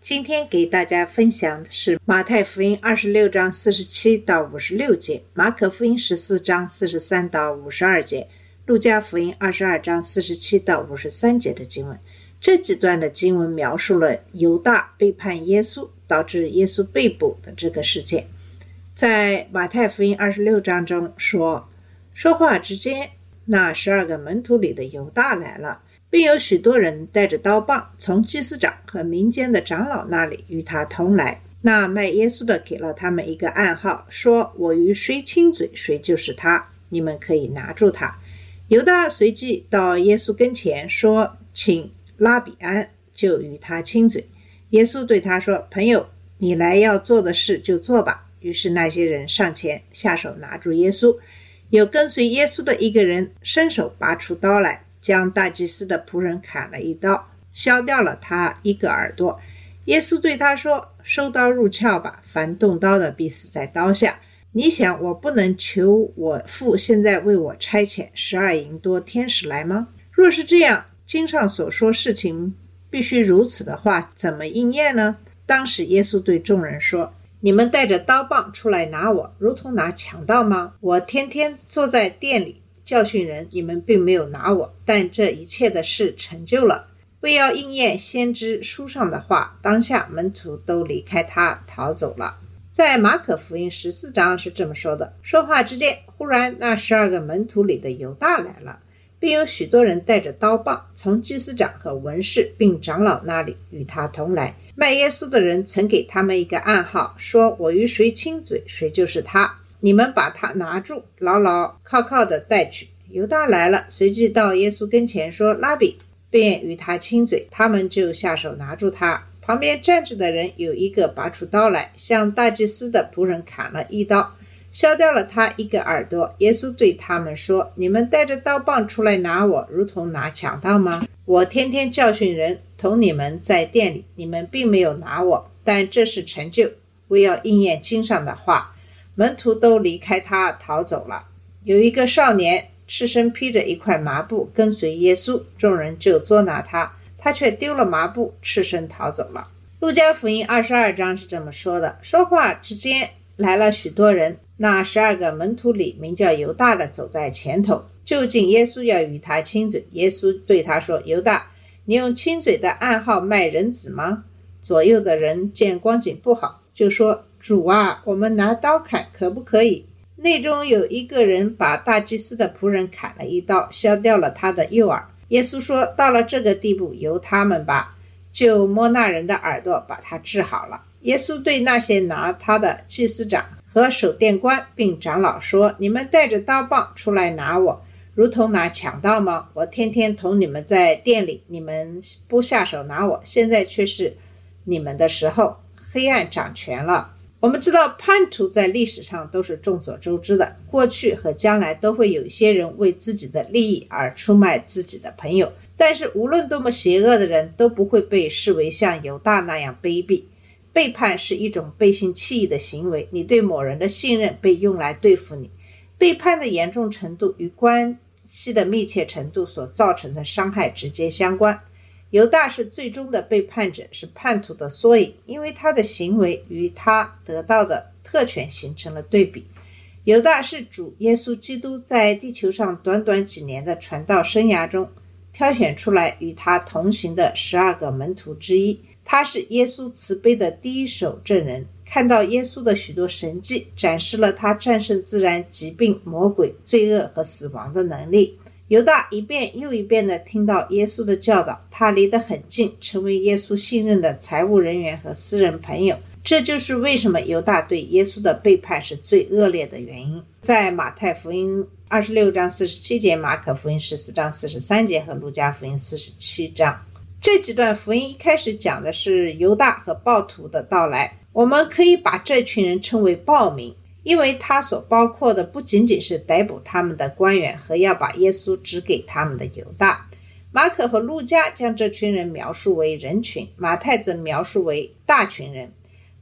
今天给大家分享的是马太福音二十六章四十七到五十六节，马可福音十四章四十三到五十二节，路加福音二十二章四十七到五十三节的经文。这几段的经文描述了犹大背叛耶稣，导致耶稣被捕的这个事件。在马太福音二十六章中说，说话之间，那十二个门徒里的犹大来了。并有许多人带着刀棒从祭司长和民间的长老那里与他同来。那卖耶稣的给了他们一个暗号，说：“我与谁亲嘴，谁就是他。你们可以拿住他。”犹大随即到耶稣跟前说：“请拉比安。”就与他亲嘴。耶稣对他说：“朋友，你来要做的事就做吧。”于是那些人上前下手拿住耶稣。有跟随耶稣的一个人伸手拔出刀来。将大祭司的仆人砍了一刀，削掉了他一个耳朵。耶稣对他说：“收刀入鞘吧，凡动刀的必死在刀下。你想，我不能求我父现在为我差遣十二营多天使来吗？若是这样，经上所说事情必须如此的话，怎么应验呢？”当时耶稣对众人说：“你们带着刀棒出来拿我，如同拿强盗吗？我天天坐在店里。”教训人，你们并没有拿我，但这一切的事成就了，为要应验先知书上的话。当下门徒都离开他，逃走了。在马可福音十四章是这么说的：说话之间，忽然那十二个门徒里的犹大来了，并有许多人带着刀棒从祭司长和文士并长老那里与他同来。卖耶稣的人曾给他们一个暗号，说：“我与谁亲嘴，谁就是他。”你们把他拿住，牢牢靠靠的带去。犹大来了，随即到耶稣跟前说：“拉比，便与他亲嘴。”他们就下手拿住他。旁边站着的人有一个拔出刀来，向大祭司的仆人砍了一刀，削掉了他一个耳朵。耶稣对他们说：“你们带着刀棒出来拿我，如同拿强盗吗？我天天教训人，同你们在店里，你们并没有拿我，但这是成就，为要应验经上的话。”门徒都离开他逃走了。有一个少年赤身披着一块麻布跟随耶稣，众人就捉拿他，他却丢了麻布，赤身逃走了。路加福音二十二章是这么说的：说话之间来了许多人，那十二个门徒里名叫犹大的走在前头，就近耶稣要与他亲嘴。耶稣对他说：“犹大，你用亲嘴的暗号卖人子吗？”左右的人见光景不好，就说。主啊，我们拿刀砍可不可以？内中有一个人把大祭司的仆人砍了一刀，削掉了他的右耳。耶稣说：“到了这个地步，由他们吧。”就摸那人的耳朵，把他治好了。耶稣对那些拿他的祭司长和守殿官并长老说：“你们带着刀棒出来拿我，如同拿强盗吗？我天天同你们在店里，你们不下手拿我，现在却是你们的时候，黑暗掌权了。”我们知道叛徒在历史上都是众所周知的，过去和将来都会有一些人为自己的利益而出卖自己的朋友。但是无论多么邪恶的人，都不会被视为像犹大那样卑鄙。背叛是一种背信弃义的行为，你对某人的信任被用来对付你。背叛的严重程度与关系的密切程度所造成的伤害直接相关。犹大是最终的背叛者，是叛徒的缩影，因为他的行为与他得到的特权形成了对比。犹大是主耶稣基督在地球上短短几年的传道生涯中挑选出来与他同行的十二个门徒之一。他是耶稣慈悲的第一手证人，看到耶稣的许多神迹，展示了他战胜自然、疾病、魔鬼、罪恶和死亡的能力。犹大一遍又一遍地听到耶稣的教导，他离得很近，成为耶稣信任的财务人员和私人朋友。这就是为什么犹大对耶稣的背叛是最恶劣的原因。在马太福音二十六章四十七节、马可福音十四章四十三节和路加福音四十七章这几段福音一开始讲的是犹大和暴徒的到来。我们可以把这群人称为暴民。因为他所包括的不仅仅是逮捕他们的官员和要把耶稣指给他们的犹大。马可和路加将这群人描述为人群，马太则描述为大群人。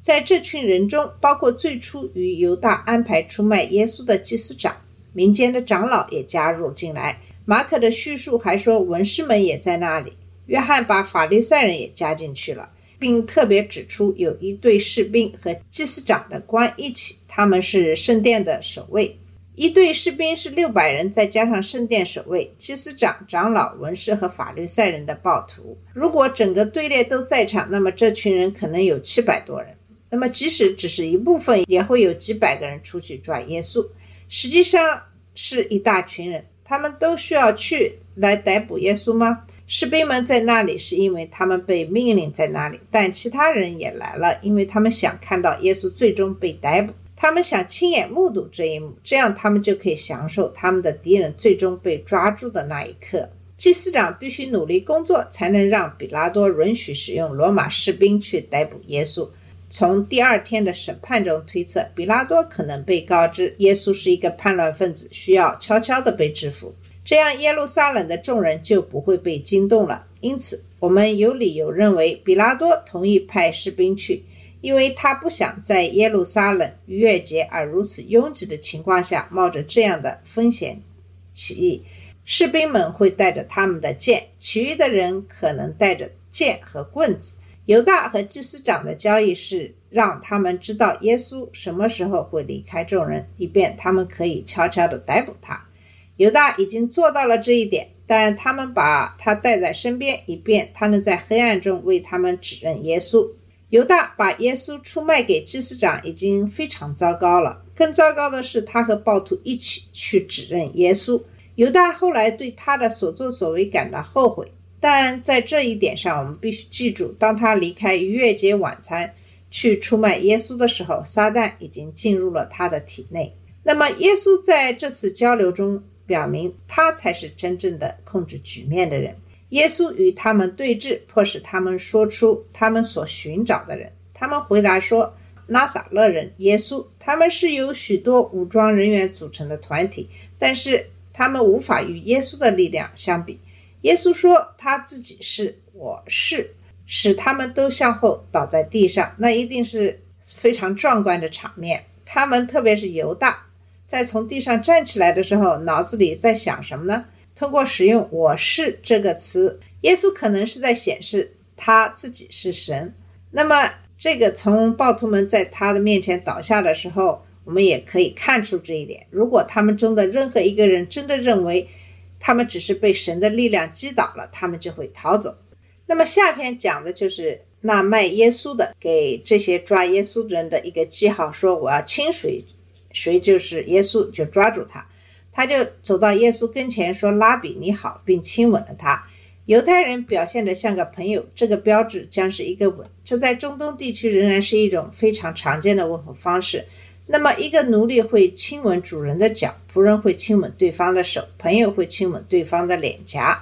在这群人中，包括最初与犹大安排出卖耶稣的祭司长，民间的长老也加入进来。马可的叙述还说，文士们也在那里。约翰把法利赛人也加进去了，并特别指出有一队士兵和祭司长的官一起，他们是圣殿的守卫。一队士兵是六百人，再加上圣殿守卫、祭司长、长老、文士和法律赛人的暴徒。如果整个队列都在场，那么这群人可能有七百多人。那么即使只是一部分，也会有几百个人出去抓耶稣。实际上是一大群人，他们都需要去来逮捕耶稣吗？士兵们在那里是因为他们被命令在那里，但其他人也来了，因为他们想看到耶稣最终被逮捕。他们想亲眼目睹这一幕，这样他们就可以享受他们的敌人最终被抓住的那一刻。祭司长必须努力工作，才能让比拉多允许使用罗马士兵去逮捕耶稣。从第二天的审判中推测，比拉多可能被告知耶稣是一个叛乱分子，需要悄悄地被制服，这样耶路撒冷的众人就不会被惊动了。因此，我们有理由认为，比拉多同意派士兵去。因为他不想在耶路撒冷逾越节而如此拥挤的情况下冒着这样的风险起义，士兵们会带着他们的剑，其余的人可能带着剑和棍子。犹大和祭司长的交易是让他们知道耶稣什么时候会离开众人，以便他们可以悄悄地逮捕他。犹大已经做到了这一点，但他们把他带在身边，以便他能在黑暗中为他们指认耶稣。犹大把耶稣出卖给祭司长已经非常糟糕了。更糟糕的是，他和暴徒一起去指认耶稣。犹大后来对他的所作所为感到后悔，但在这一点上，我们必须记住：当他离开逾越节晚餐去出卖耶稣的时候，撒旦已经进入了他的体内。那么，耶稣在这次交流中表明，他才是真正的控制局面的人。耶稣与他们对峙，迫使他们说出他们所寻找的人。他们回答说：“拉撒勒人耶稣。”他们是由许多武装人员组成的团体，但是他们无法与耶稣的力量相比。耶稣说：“他自己是，我是。”使他们都向后倒在地上，那一定是非常壮观的场面。他们，特别是犹大，在从地上站起来的时候，脑子里在想什么呢？通过使用“我是”这个词，耶稣可能是在显示他自己是神。那么，这个从暴徒们在他的面前倒下的时候，我们也可以看出这一点。如果他们中的任何一个人真的认为他们只是被神的力量击倒了，他们就会逃走。那么，下篇讲的就是那卖耶稣的给这些抓耶稣的人的一个记号，说我要亲谁，谁就是耶稣，就抓住他。他就走到耶稣跟前说：“拉比你好，并亲吻了他。”犹太人表现得像个朋友，这个标志将是一个吻。这在中东地区仍然是一种非常常见的问候方式。那么，一个奴隶会亲吻主人的脚，仆人会亲吻对方的手，朋友会亲吻对方的脸颊，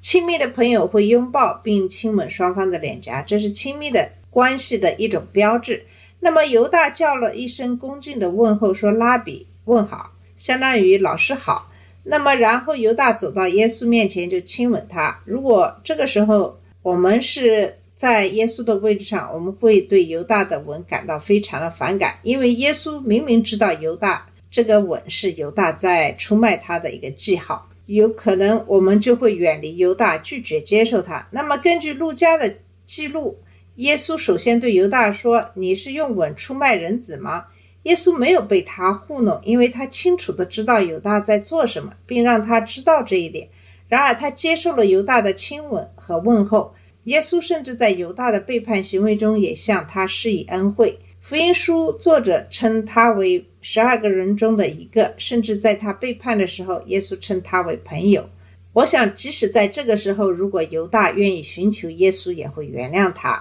亲密的朋友会拥抱并亲吻双方的脸颊，这是亲密的关系的一种标志。那么，犹大叫了一声恭敬的问候，说：“拉比，问好。”相当于老师好，那么然后犹大走到耶稣面前就亲吻他。如果这个时候我们是在耶稣的位置上，我们会对犹大的吻感到非常的反感，因为耶稣明明知道犹大这个吻是犹大在出卖他的一个记号，有可能我们就会远离犹大，拒绝接受他。那么根据路加的记录，耶稣首先对犹大说：“你是用吻出卖人子吗？”耶稣没有被他糊弄，因为他清楚地知道犹大在做什么，并让他知道这一点。然而，他接受了犹大的亲吻和问候。耶稣甚至在犹大的背叛行为中也向他施以恩惠。福音书作者称他为十二个人中的一个，甚至在他背叛的时候，耶稣称他为朋友。我想，即使在这个时候，如果犹大愿意寻求耶稣，也会原谅他。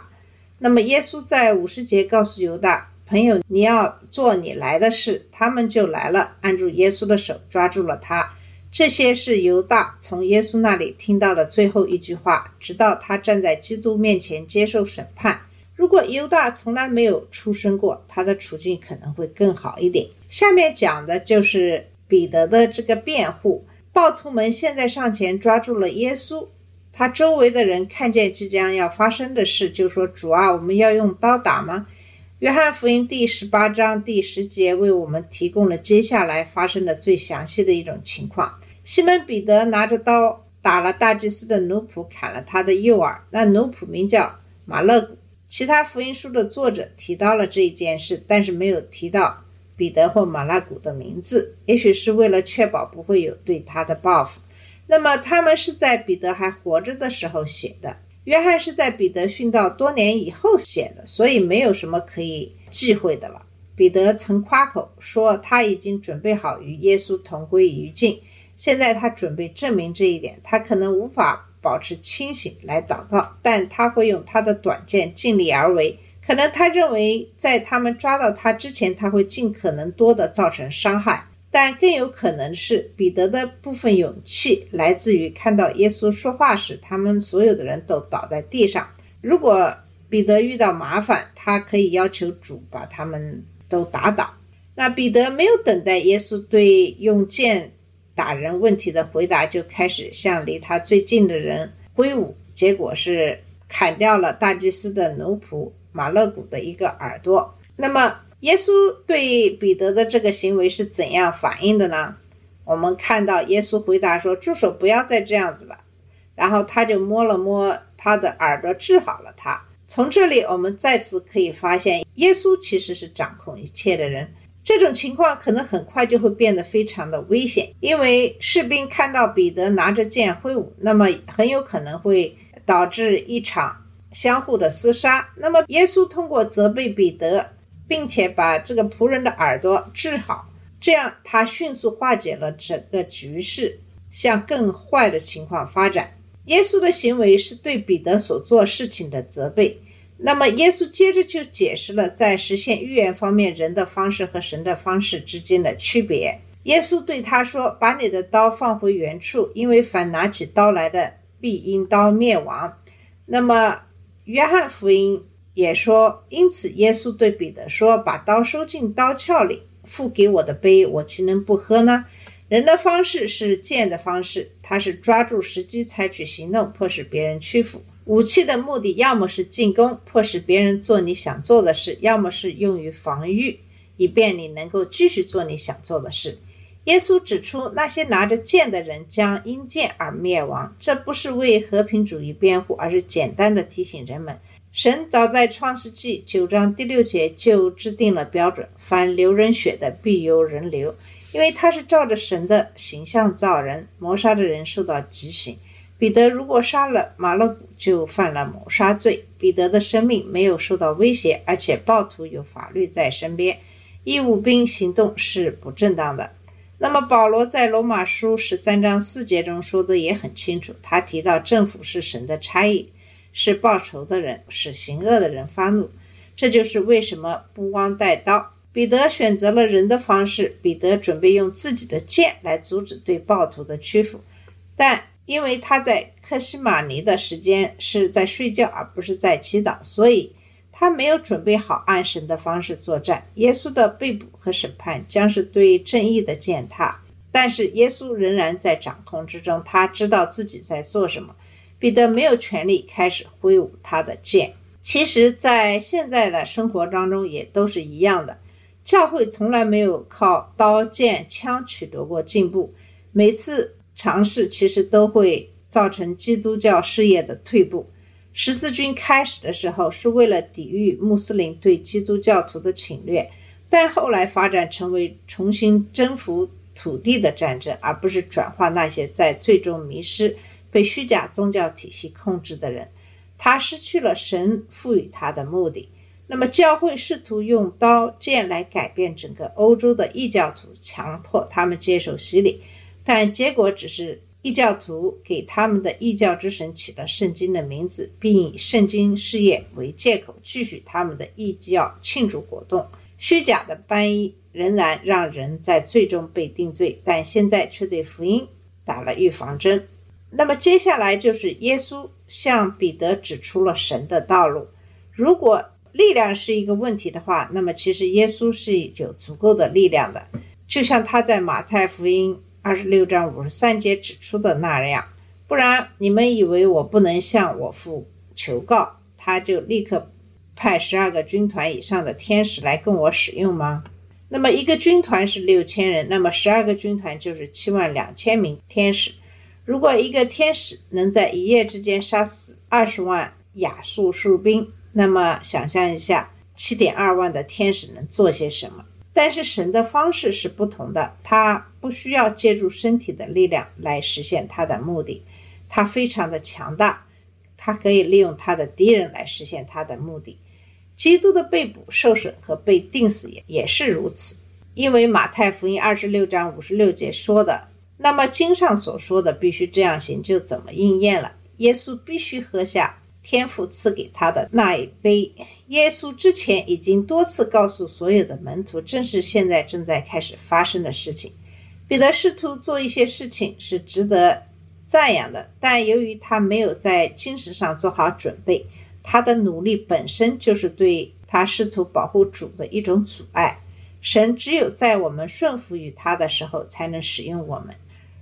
那么，耶稣在五十节告诉犹大。朋友，你要做你来的事，他们就来了，按住耶稣的手，抓住了他。这些是犹大从耶稣那里听到的最后一句话，直到他站在基督面前接受审判。如果犹大从来没有出生过，他的处境可能会更好一点。下面讲的就是彼得的这个辩护。暴徒们现在上前抓住了耶稣，他周围的人看见即将要发生的事，就说：“主啊，我们要用刀打吗？”约翰福音第十八章第十节为我们提供了接下来发生的最详细的一种情况。西门彼得拿着刀打了大祭司的奴仆，砍了他的右耳。那奴仆名叫马勒古。其他福音书的作者提到了这一件事，但是没有提到彼得或马拉古的名字，也许是为了确保不会有对他的报复。那么他们是在彼得还活着的时候写的。约翰是在彼得殉道多年以后写的，所以没有什么可以忌讳的了。彼得曾夸口说他已经准备好与耶稣同归于尽，现在他准备证明这一点。他可能无法保持清醒来祷告，但他会用他的短剑尽力而为。可能他认为在他们抓到他之前，他会尽可能多的造成伤害。但更有可能是彼得的部分勇气来自于看到耶稣说话时，他们所有的人都倒在地上。如果彼得遇到麻烦，他可以要求主把他们都打倒。那彼得没有等待耶稣对用剑打人问题的回答，就开始向离他最近的人挥舞，结果是砍掉了大祭司的奴仆马勒古的一个耳朵。那么。耶稣对彼得的这个行为是怎样反应的呢？我们看到耶稣回答说：“住手，不要再这样子了。”然后他就摸了摸他的耳朵，治好了他。从这里，我们再次可以发现，耶稣其实是掌控一切的人。这种情况可能很快就会变得非常的危险，因为士兵看到彼得拿着剑挥舞，那么很有可能会导致一场相互的厮杀。那么，耶稣通过责备彼得。并且把这个仆人的耳朵治好，这样他迅速化解了整个局势，向更坏的情况发展。耶稣的行为是对彼得所做事情的责备。那么，耶稣接着就解释了在实现预言方面人的方式和神的方式之间的区别。耶稣对他说：“把你的刀放回原处，因为凡拿起刀来的，必因刀灭亡。”那么，约翰福音。也说，因此耶稣对彼得说：“把刀收进刀鞘里，付给我的杯，我岂能不喝呢？”人的方式是剑的方式，他是抓住时机采取行动，迫使别人屈服。武器的目的要么是进攻，迫使别人做你想做的事；要么是用于防御，以便你能够继续做你想做的事。耶稣指出，那些拿着剑的人将因剑而灭亡。这不是为和平主义辩护，而是简单的提醒人们。神早在创世纪九章第六节就制定了标准：凡流人血的，必由人流，因为他是照着神的形象造人。谋杀的人受到极刑。彼得如果杀了马勒古，就犯了谋杀罪。彼得的生命没有受到威胁，而且暴徒有法律在身边，义务兵行动是不正当的。那么保罗在罗马书十三章四节中说的也很清楚，他提到政府是神的差役。是报仇的人，使行恶的人发怒，这就是为什么不忘带刀。彼得选择了人的方式，彼得准备用自己的剑来阻止对暴徒的屈服，但因为他在克西马尼的时间是在睡觉，而不是在祈祷，所以他没有准备好按神的方式作战。耶稣的被捕和审判将是对正义的践踏，但是耶稣仍然在掌控之中，他知道自己在做什么。彼得没有权利开始挥舞他的剑。其实，在现在的生活当中也都是一样的。教会从来没有靠刀剑枪取得过进步，每次尝试其实都会造成基督教事业的退步。十字军开始的时候是为了抵御穆斯林对基督教徒的侵略，但后来发展成为重新征服土地的战争，而不是转化那些在最终迷失。被虚假宗教体系控制的人，他失去了神赋予他的目的。那么，教会试图用刀剑来改变整个欧洲的异教徒，强迫他们接受洗礼，但结果只是异教徒给他们的异教之神起了圣经的名字，并以圣经事业为借口继续他们的异教庆祝活动。虚假的班衣仍然让人在最终被定罪，但现在却对福音打了预防针。那么接下来就是耶稣向彼得指出了神的道路。如果力量是一个问题的话，那么其实耶稣是有足够的力量的，就像他在马太福音二十六章五十三节指出的那样。不然，你们以为我不能向我父求告，他就立刻派十二个军团以上的天使来跟我使用吗？那么一个军团是六千人，那么十二个军团就是七万两千名天使。如果一个天使能在一夜之间杀死二十万亚述士兵，那么想象一下，七点二万的天使能做些什么？但是神的方式是不同的，他不需要借助身体的力量来实现他的目的，他非常的强大，他可以利用他的敌人来实现他的目的。基督的被捕、受损和被钉死也也是如此，因为马太福音二十六章五十六节说的。那么经上所说的必须这样行，就怎么应验了？耶稣必须喝下天父赐给他的那一杯。耶稣之前已经多次告诉所有的门徒，正是现在正在开始发生的事情。彼得试图做一些事情是值得赞扬的，但由于他没有在精神上做好准备，他的努力本身就是对他试图保护主的一种阻碍。神只有在我们顺服于他的时候，才能使用我们。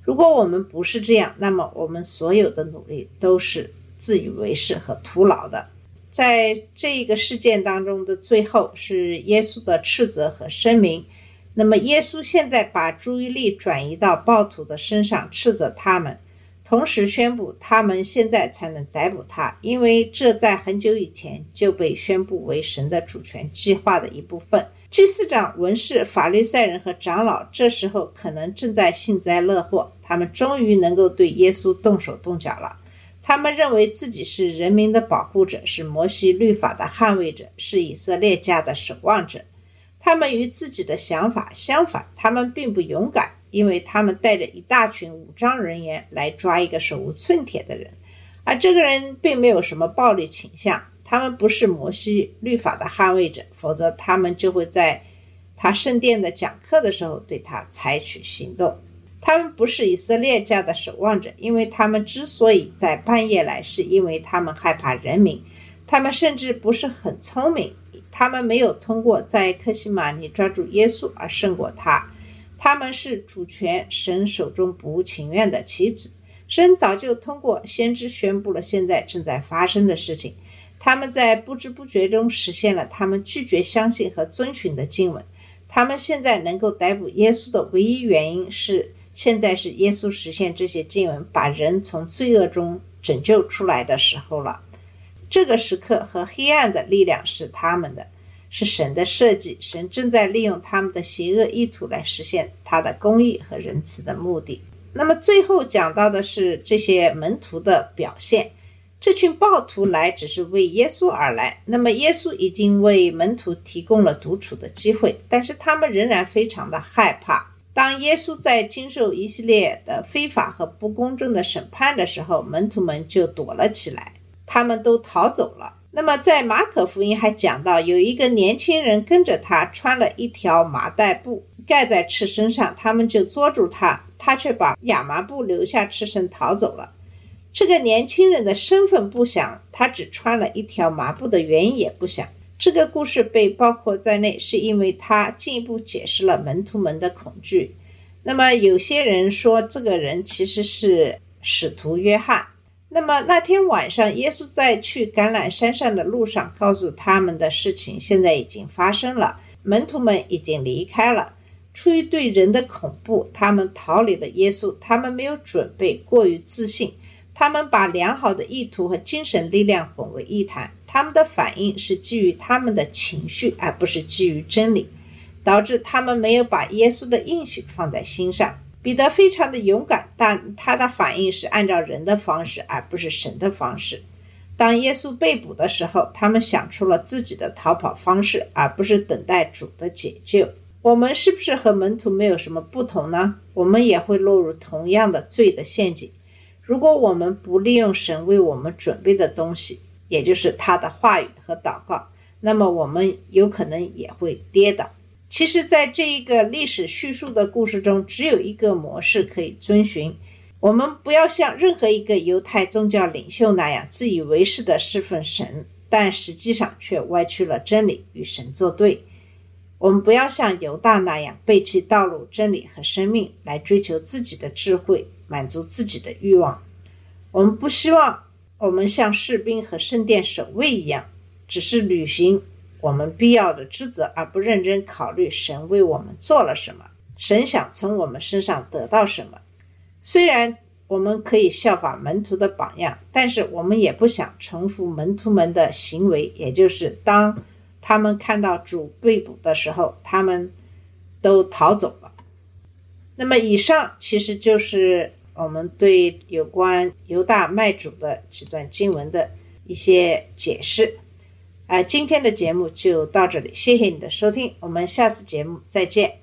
如果我们不是这样，那么我们所有的努力都是自以为是和徒劳的。在这个事件当中的最后是耶稣的斥责和声明。那么耶稣现在把注意力转移到暴徒的身上，斥责他们，同时宣布他们现在才能逮捕他，因为这在很久以前就被宣布为神的主权计划的一部分。祭司长、文士、法律赛人和长老，这时候可能正在幸灾乐祸。他们终于能够对耶稣动手动脚了。他们认为自己是人民的保护者，是摩西律法的捍卫者，是以色列家的守望者。他们与自己的想法相反，他们并不勇敢，因为他们带着一大群武装人员来抓一个手无寸铁的人，而这个人并没有什么暴力倾向。他们不是摩西律法的捍卫者，否则他们就会在他圣殿的讲课的时候对他采取行动。他们不是以色列家的守望者，因为他们之所以在半夜来，是因为他们害怕人民。他们甚至不是很聪明，他们没有通过在克西玛尼抓住耶稣而胜过他。他们是主权神手中不情愿的棋子。神早就通过先知宣布了现在正在发生的事情。他们在不知不觉中实现了他们拒绝相信和遵循的经文。他们现在能够逮捕耶稣的唯一原因是，现在是耶稣实现这些经文，把人从罪恶中拯救出来的时候了。这个时刻和黑暗的力量是他们的，是神的设计。神正在利用他们的邪恶意图来实现他的公义和仁慈的目的。那么最后讲到的是这些门徒的表现。这群暴徒来只是为耶稣而来，那么耶稣已经为门徒提供了独处的机会，但是他们仍然非常的害怕。当耶稣在经受一系列的非法和不公正的审判的时候，门徒们就躲了起来，他们都逃走了。那么在马可福音还讲到，有一个年轻人跟着他，穿了一条麻袋布盖在赤身上，他们就捉住他，他却把亚麻布留下赤身逃走了。这个年轻人的身份不详，他只穿了一条麻布的原因也不详。这个故事被包括在内，是因为他进一步解释了门徒们的恐惧。那么有些人说，这个人其实是使徒约翰。那么那天晚上，耶稣在去橄榄山上的路上，告诉他们的事情现在已经发生了，门徒们已经离开了。出于对人的恐怖，他们逃离了耶稣。他们没有准备，过于自信。他们把良好的意图和精神力量混为一谈，他们的反应是基于他们的情绪，而不是基于真理，导致他们没有把耶稣的应许放在心上。彼得非常的勇敢，但他的反应是按照人的方式，而不是神的方式。当耶稣被捕的时候，他们想出了自己的逃跑方式，而不是等待主的解救。我们是不是和门徒没有什么不同呢？我们也会落入同样的罪的陷阱。如果我们不利用神为我们准备的东西，也就是他的话语和祷告，那么我们有可能也会跌倒。其实，在这一个历史叙述的故事中，只有一个模式可以遵循：我们不要像任何一个犹太宗教领袖那样自以为是的侍奉神，但实际上却歪曲了真理，与神作对。我们不要像犹大那样背弃道路、真理和生命，来追求自己的智慧，满足自己的欲望。我们不希望我们像士兵和圣殿守卫一样，只是履行我们必要的职责，而不认真考虑神为我们做了什么，神想从我们身上得到什么。虽然我们可以效法门徒的榜样，但是我们也不想重复门徒们的行为，也就是当他们看到主被捕的时候，他们都逃走了。那么，以上其实就是我们对有关犹大卖主的几段经文的一些解释。啊、今天的节目就到这里，谢谢你的收听，我们下次节目再见。